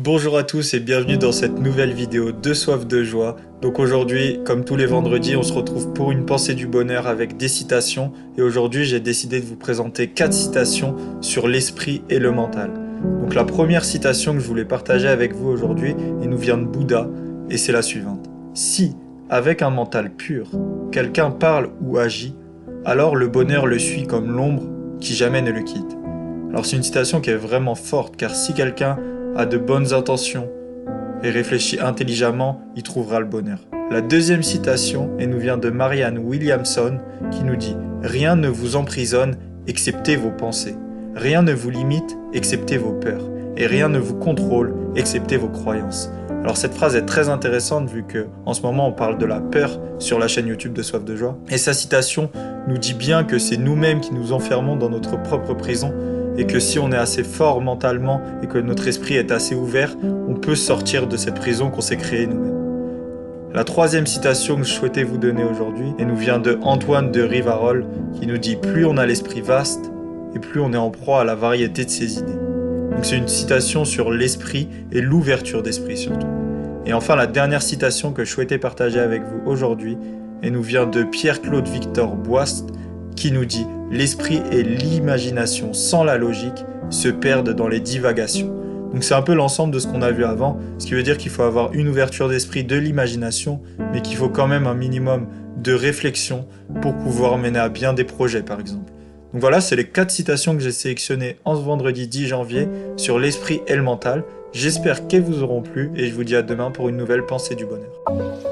Bonjour à tous et bienvenue dans cette nouvelle vidéo de Soif de Joie. Donc aujourd'hui, comme tous les vendredis, on se retrouve pour une pensée du bonheur avec des citations. Et aujourd'hui, j'ai décidé de vous présenter quatre citations sur l'esprit et le mental. Donc la première citation que je voulais partager avec vous aujourd'hui, elle nous vient de Bouddha et c'est la suivante. Si, avec un mental pur, quelqu'un parle ou agit, alors le bonheur le suit comme l'ombre qui jamais ne le quitte. Alors c'est une citation qui est vraiment forte car si quelqu'un a de bonnes intentions et réfléchit intelligemment, il trouvera le bonheur. La deuxième citation, et nous vient de Marianne Williamson, qui nous dit Rien ne vous emprisonne excepté vos pensées. Rien ne vous limite excepté vos peurs. Et rien ne vous contrôle excepté vos croyances. Alors cette phrase est très intéressante vu que en ce moment on parle de la peur sur la chaîne YouTube de Soif de Joie. Et sa citation nous dit bien que c'est nous-mêmes qui nous enfermons dans notre propre prison et que si on est assez fort mentalement et que notre esprit est assez ouvert, on peut sortir de cette prison qu'on s'est créée nous-mêmes. La troisième citation que je souhaitais vous donner aujourd'hui, elle nous vient de Antoine de Rivarol, qui nous dit Plus on a l'esprit vaste, et plus on est en proie à la variété de ses idées. Donc c'est une citation sur l'esprit et l'ouverture d'esprit surtout. Et enfin la dernière citation que je souhaitais partager avec vous aujourd'hui, elle nous vient de Pierre-Claude Victor Boist, qui nous dit l'esprit et l'imagination sans la logique se perdent dans les divagations. Donc c'est un peu l'ensemble de ce qu'on a vu avant, ce qui veut dire qu'il faut avoir une ouverture d'esprit, de l'imagination, mais qu'il faut quand même un minimum de réflexion pour pouvoir mener à bien des projets par exemple. Donc voilà, c'est les quatre citations que j'ai sélectionnées en ce vendredi 10 janvier sur l'esprit et le mental. J'espère qu'elles vous auront plu et je vous dis à demain pour une nouvelle pensée du bonheur.